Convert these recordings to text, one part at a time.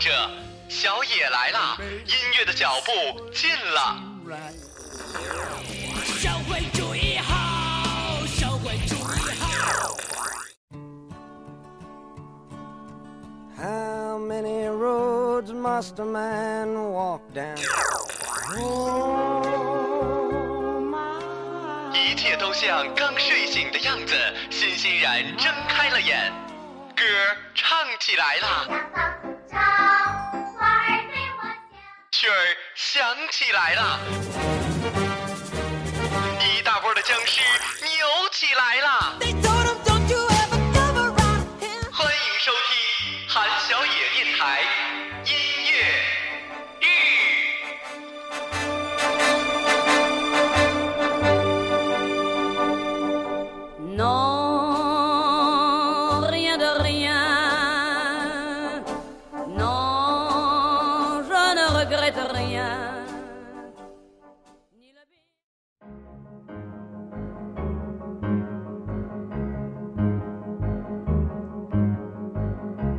着，小野来了，音乐的脚步近了。社会主义好，社会主义好。How many roads must a man walk down? Oh, 一切都像刚睡醒的样子，欣欣然睁开了眼，歌唱起来了，找花儿对我笑。曲儿响起来了，一大波的僵尸扭起来了。Regrette rien.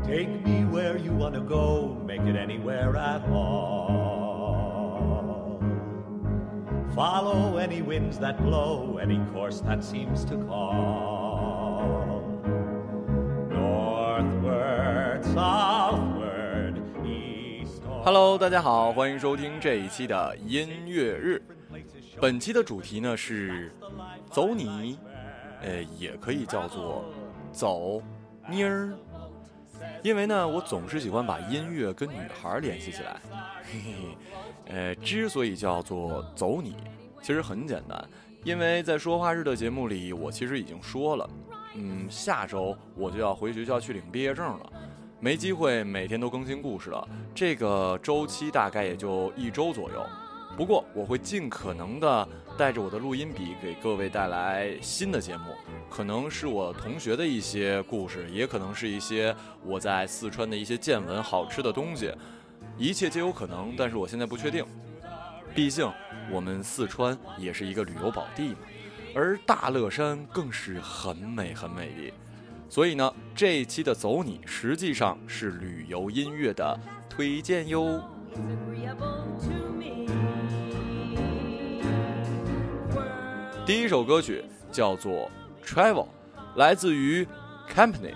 Take me where you want to go, make it anywhere at all. Follow any winds that blow, any course that seems to call. 大家好，欢迎收听这一期的音乐日。本期的主题呢是走你，呃，也可以叫做走妮儿。因为呢，我总是喜欢把音乐跟女孩联系起来。嘿嘿嘿，呃，之所以叫做走你，其实很简单，因为在说话日的节目里，我其实已经说了，嗯，下周我就要回学校去领毕业证了。没机会每天都更新故事了，这个周期大概也就一周左右。不过我会尽可能的带着我的录音笔给各位带来新的节目，可能是我同学的一些故事，也可能是一些我在四川的一些见闻、好吃的东西，一切皆有可能。但是我现在不确定，毕竟我们四川也是一个旅游宝地嘛，而大乐山更是很美很美丽。所以呢，这一期的走你实际上是旅游音乐的推荐哟。第一首歌曲叫做《Travel》，来自于 Company。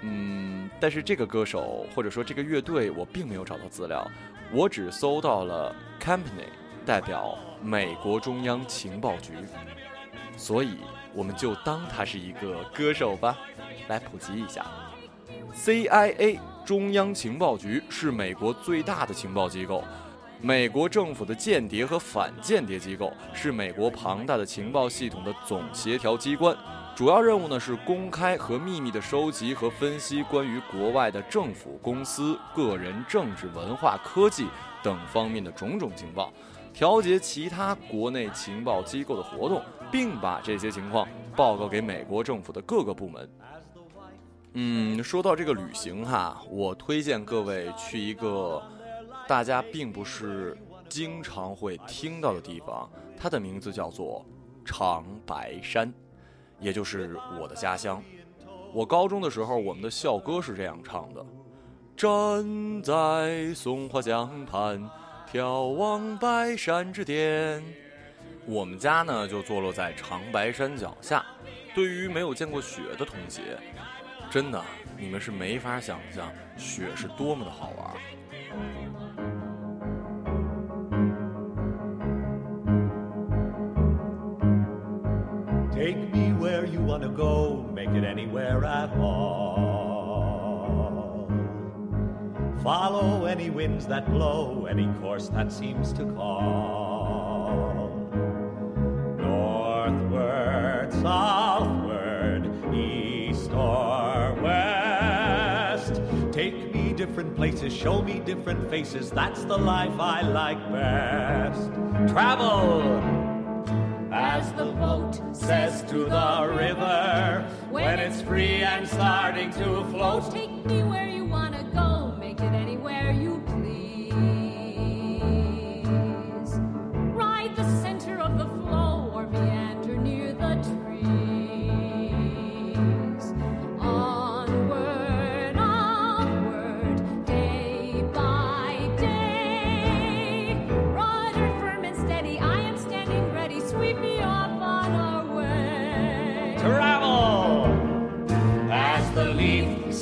嗯，但是这个歌手或者说这个乐队我并没有找到资料，我只搜到了 Company 代表美国中央情报局，所以我们就当他是一个歌手吧。来普及一下，CIA 中央情报局是美国最大的情报机构。美国政府的间谍和反间谍机构是美国庞大的情报系统的总协调机关，主要任务呢是公开和秘密的收集和分析关于国外的政府、公司、个人、政治、文化、科技等方面的种种情报，调节其他国内情报机构的活动，并把这些情况报告给美国政府的各个部门。嗯，说到这个旅行哈，我推荐各位去一个大家并不是经常会听到的地方，它的名字叫做长白山，也就是我的家乡。我高中的时候，我们的校歌是这样唱的：站在松花江畔，眺望白山之巅。我们家呢就坐落在长白山脚下。对于没有见过雪的同学，真的你们是没法想象雪是多么的好玩。 Take me where you want to go, make it anywhere at all. Follow any winds that blow, any course that seems to call. Northward, southward, Places, show me different faces. That's the life I like best. Travel! As the boat says to the river, when it's free and starting to float, Take me where you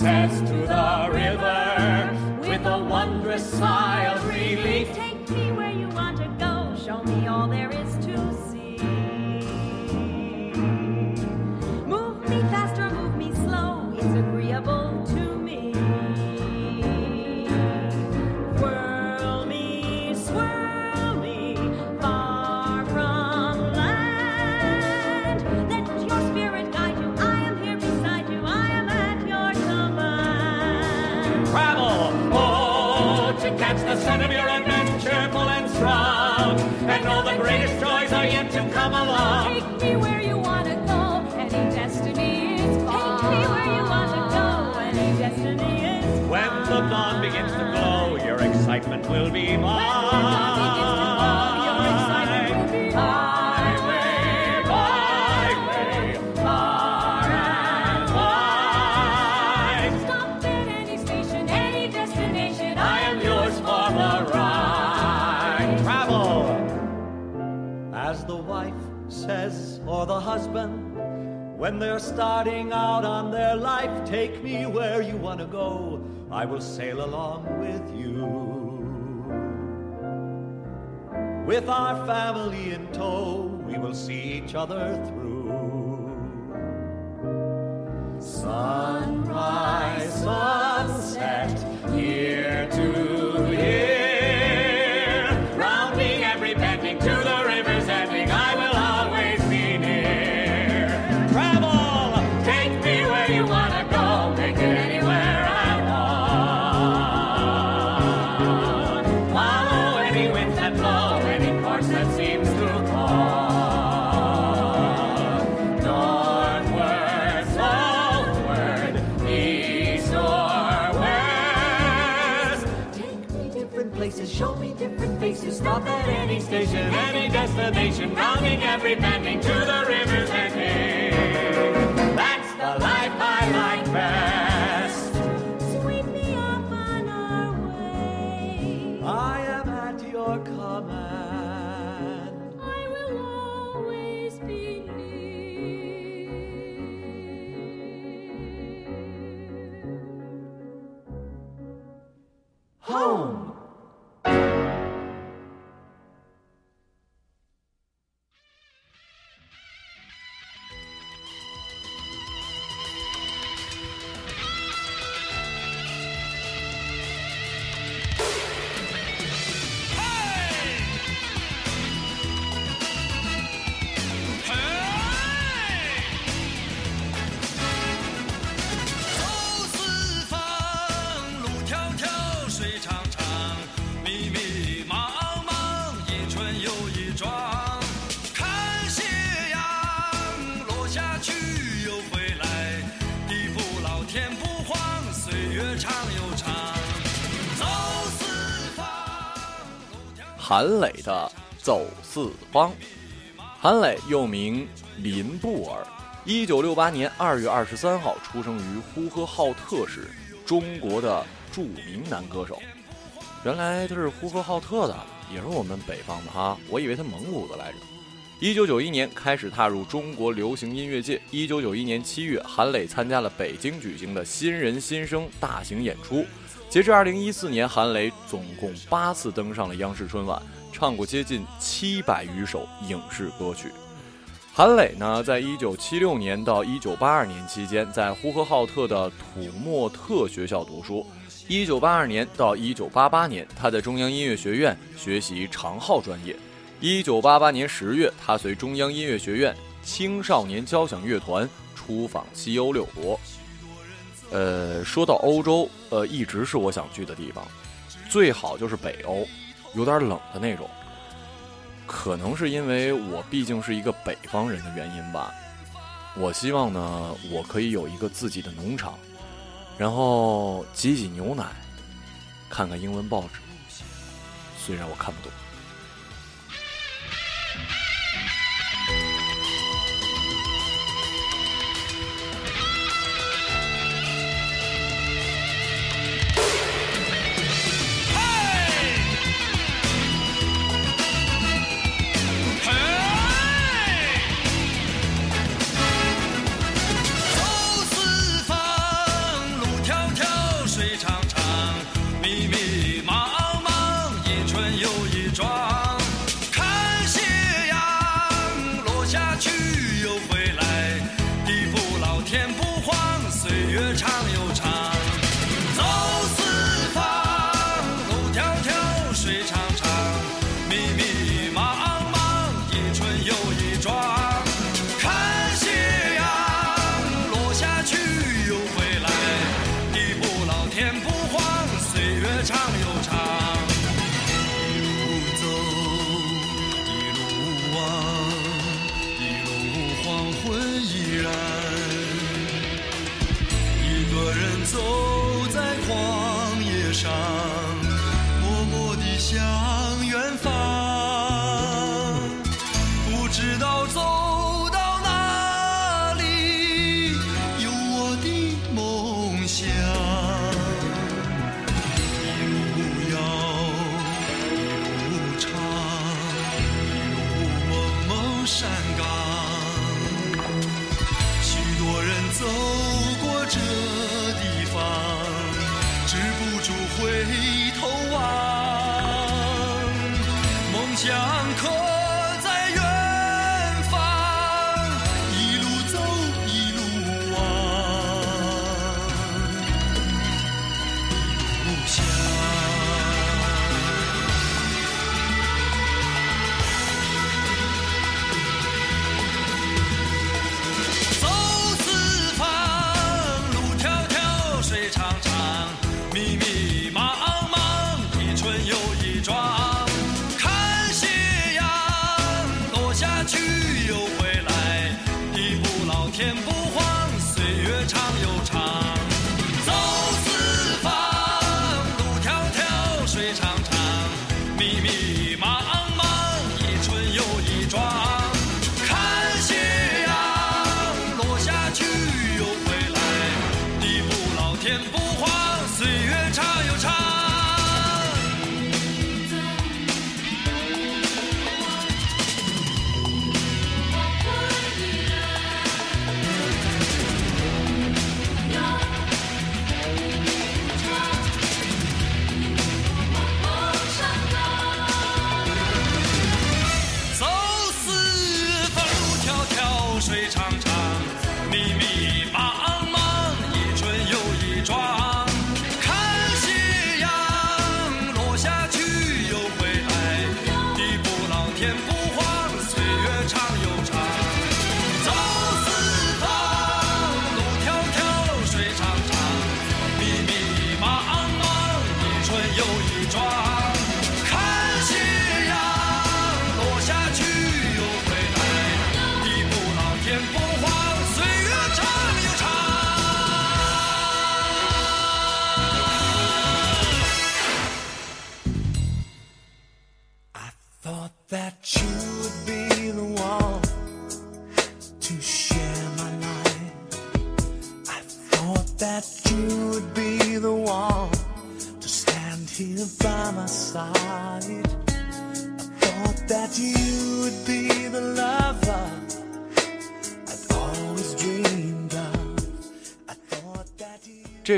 says to catch the sun of your adventure, full and strong. And all the greatest joys are yet to come along. Take me where you wanna go. Any destiny is far. Take me where you wanna go. Any destiny is When the dawn begins to glow, your excitement will be mine. Husband. When they're starting out on their life, take me where you want to go. I will sail along with you. With our family in tow, we will see each other through. Sunrise, sunset, Stop at any station, any destination, rounding every bending to the 韩磊的《走四方》。韩磊又名林布尔，一九六八年二月二十三号出生于呼和浩特市，中国的著名男歌手。原来他是呼和浩特的，也是我们北方的哈，我以为他蒙古的来着。一九九一年开始踏入中国流行音乐界。一九九一年七月，韩磊参加了北京举行的新人新生大型演出。截至二零一四年，韩磊总共八次登上了央视春晚，唱过接近七百余首影视歌曲。韩磊呢，在一九七六年到一九八二年期间，在呼和浩特的土默特学校读书。一九八二年到一九八八年，他在中央音乐学院学习长号专业。一九八八年十月，他随中央音乐学院青少年交响乐团出访西欧六国。呃，说到欧洲，呃，一直是我想去的地方，最好就是北欧，有点冷的那种。可能是因为我毕竟是一个北方人的原因吧。我希望呢，我可以有一个自己的农场，然后挤挤牛奶，看看英文报纸。虽然我看不懂。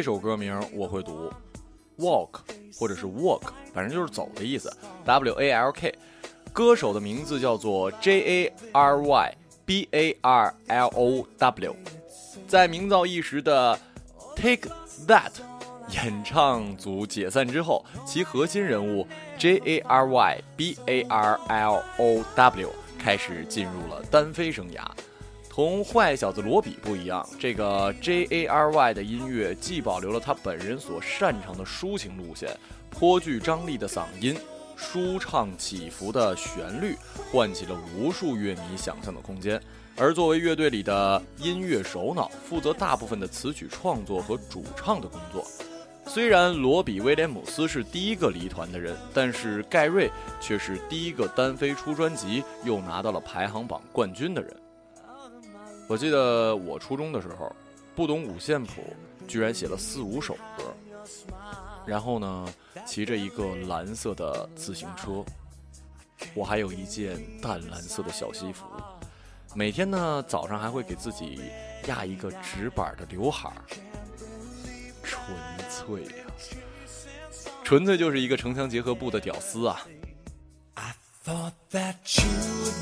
这首歌名我会读，walk 或者是 walk，反正就是走的意思，W A L K。歌手的名字叫做 J A R Y B A R L O W。在名噪一时的 Take That 演唱组解散之后，其核心人物 J A R Y B A R L O W 开始进入了单飞生涯。同坏小子罗比不一样，这个 J A R Y 的音乐既保留了他本人所擅长的抒情路线，颇具张力的嗓音，舒畅起伏的旋律，唤起了无数乐迷想象的空间。而作为乐队里的音乐首脑，负责大部分的词曲创作和主唱的工作。虽然罗比威廉姆斯是第一个离团的人，但是盖瑞却是第一个单飞出专辑又拿到了排行榜冠军的人。我记得我初中的时候，不懂五线谱，居然写了四五首歌。然后呢，骑着一个蓝色的自行车，我还有一件淡蓝色的小西服。每天呢，早上还会给自己压一个直板的刘海儿，纯粹呀、纯粹就是一个城乡结合部的屌丝啊！I thought that you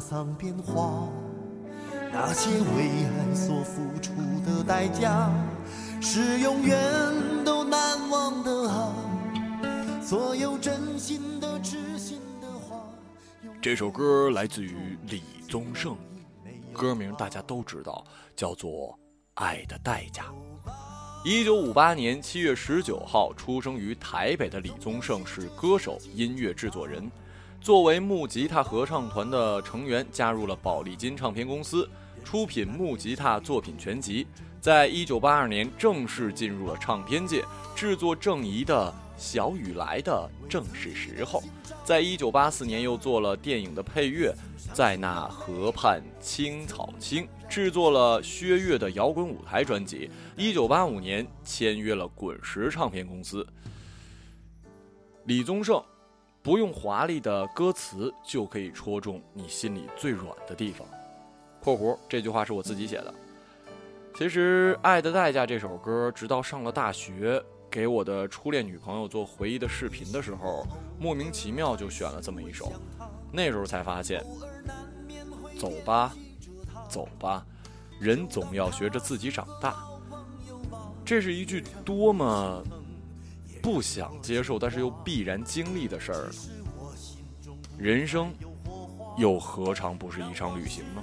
沧桑变化。那些为爱所付出的代价，是永远都难忘的啊！所有真心的、痴心的话。这首歌来自于李宗盛，歌名大家都知道，叫做《爱的代价》。一九五八年七月十九号出生于台北的李宗盛是歌手、音乐制作人。作为木吉他合唱团的成员，加入了宝丽金唱片公司，出品木吉他作品全集。在一九八二年正式进入了唱片界，制作郑怡的《小雨来的正是时候》。在一九八四年又做了电影的配乐，在那河畔青草青制作了薛岳的摇滚舞台专辑。一九八五年签约了滚石唱片公司。李宗盛。不用华丽的歌词就可以戳中你心里最软的地方。（括弧这句话是我自己写的。其实，《爱的代价》这首歌，直到上了大学，给我的初恋女朋友做回忆的视频的时候，莫名其妙就选了这么一首。那时候才发现，走吧，走吧，人总要学着自己长大。这是一句多么……不想接受，但是又必然经历的事儿？人生又何尝不是一场旅行呢？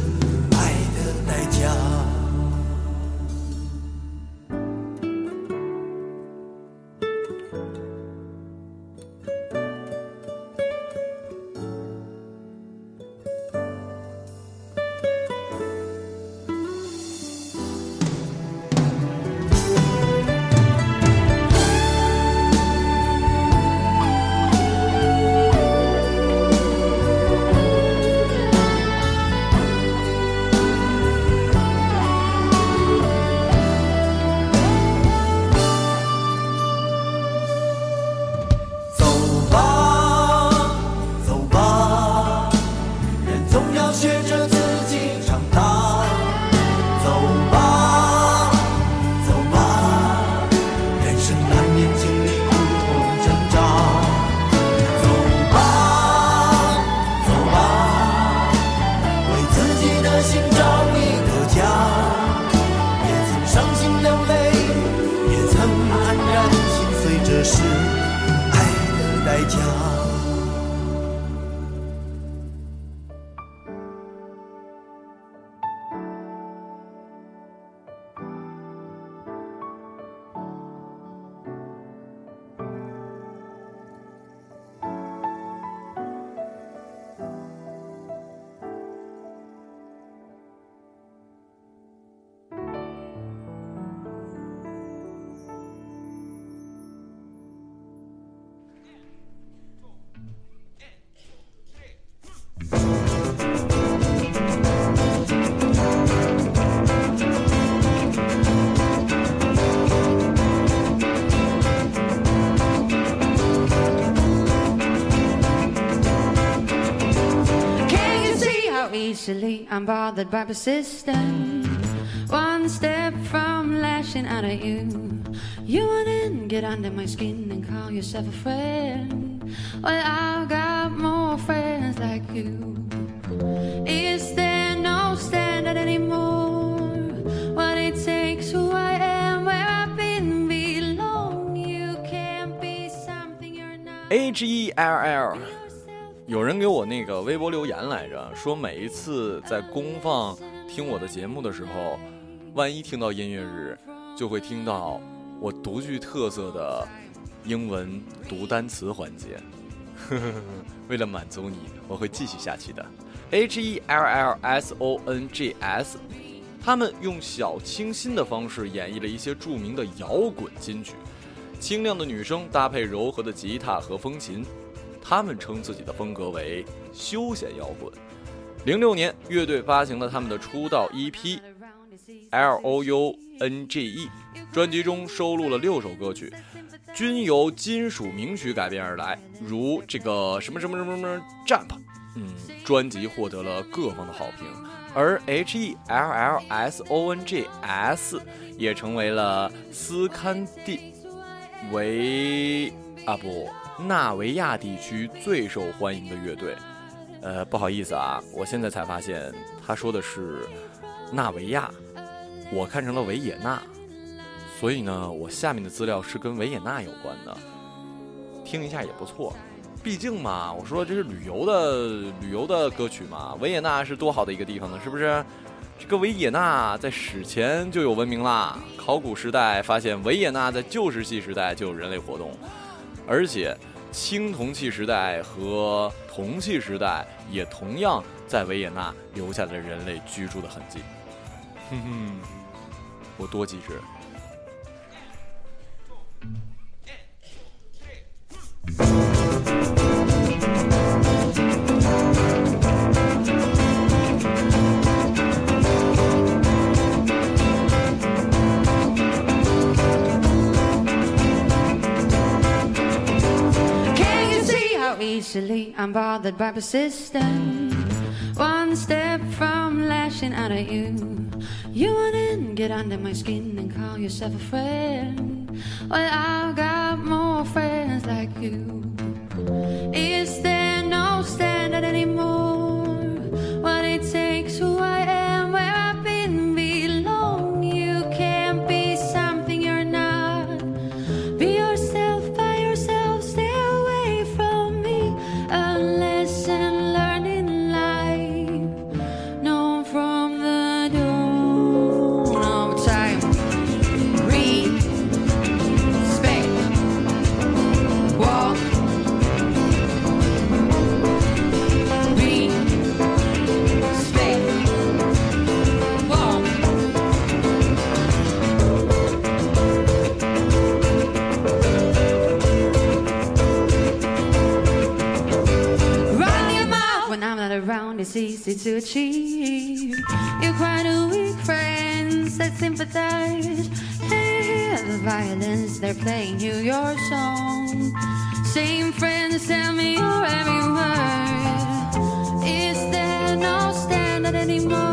easily I'm bothered by persistence. One step from lashing out at you. You want in, get under my skin and call yourself a friend. Well, I've got more friends like you. Is there no standard anymore? What it takes, who I am, where I've been, belong. You can't be something you're not. H E L L。有人给我那个微博留言来着，说每一次在公放听我的节目的时候，万一听到音乐日，就会听到我独具特色的英文读单词环节。为了满足你，我会继续下去的。H E L L S O N G S，他们用小清新的方式演绎了一些著名的摇滚金曲，清亮的女声搭配柔和的吉他和风琴，他们称自己的风格为休闲摇滚。零六年，乐队发行了他们的出道 EP L O U N G E，专辑中收录了六首歌曲，均由金属名曲改编而来，如这个什么什么什么什么 Jump，嗯，专辑获得了各方的好评，而 H E L L S O N G S 也成为了斯堪的维啊不纳维亚地区最受欢迎的乐队。呃，不好意思啊，我现在才发现他说的是纳维亚，我看成了维也纳，所以呢，我下面的资料是跟维也纳有关的，听一下也不错。毕竟嘛，我说这是旅游的旅游的歌曲嘛，维也纳是多好的一个地方呢，是不是？这个维也纳在史前就有文明啦，考古时代发现维也纳在旧石器时代就有人类活动，而且青铜器时代和铜器时代也同样在维也纳留下了人类居住的痕迹。哼哼，我多机智。Easily I'm bothered by persistence? One step from lashing out at you. You want in, get under my skin and call yourself a friend. Well, I've got more friends like you. Is there no standard anymore? It's easy to achieve. You're quite a weak friends that sympathize. Hear the violence, they're playing you your song. Same friends tell me your every word. Is there no standard anymore?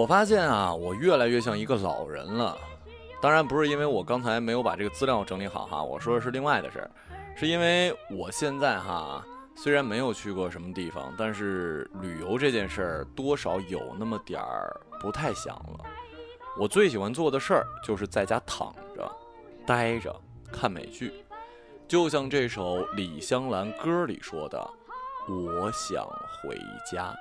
我发现啊，我越来越像一个老人了。当然不是因为我刚才没有把这个资料整理好哈，我说的是另外的事儿，是因为我现在哈虽然没有去过什么地方，但是旅游这件事儿多少有那么点儿不太想了。我最喜欢做的事儿就是在家躺着、待着看美剧，就像这首李香兰歌里说的：“我想回家。”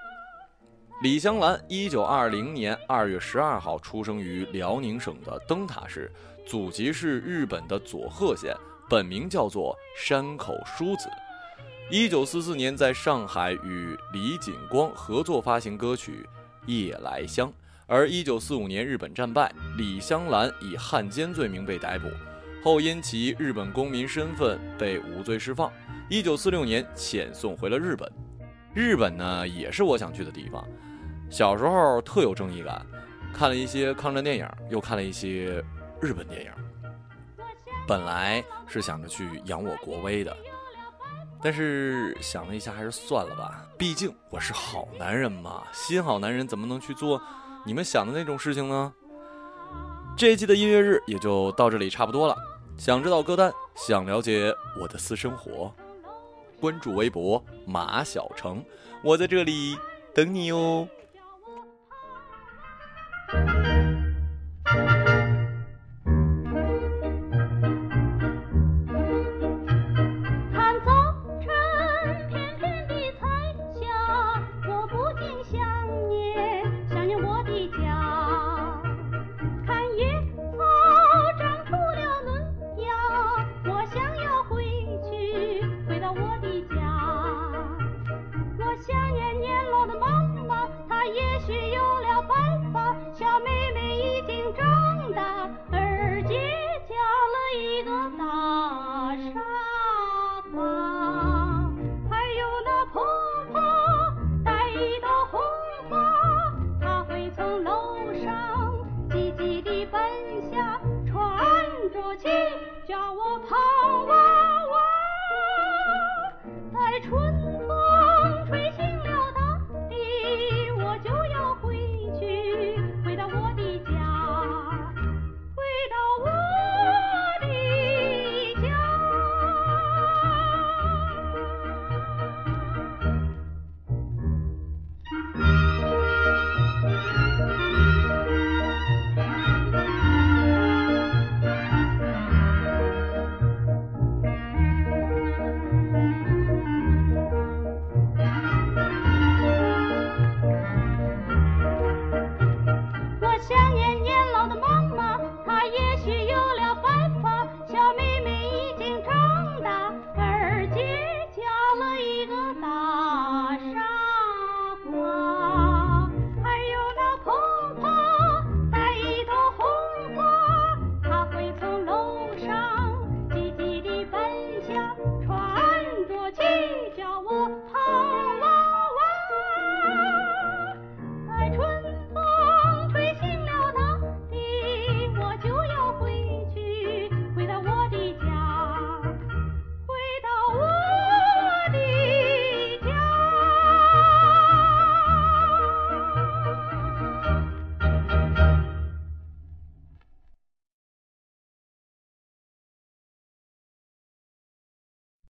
李香兰，一九二零年二月十二号出生于辽宁省的灯塔市，祖籍是日本的佐贺县，本名叫做山口淑子。一九四四年在上海与李锦光合作发行歌曲《夜来香》，而一九四五年日本战败，李香兰以汉奸罪名被逮捕，后因其日本公民身份被无罪释放。一九四六年遣送回了日本。日本呢，也是我想去的地方。小时候特有正义感，看了一些抗战电影，又看了一些日本电影。本来是想着去扬我国威的，但是想了一下，还是算了吧。毕竟我是好男人嘛，新好男人怎么能去做你们想的那种事情呢？这一期的音乐日也就到这里差不多了。想知道歌单，想了解我的私生活，关注微博马小成，我在这里等你哦。Música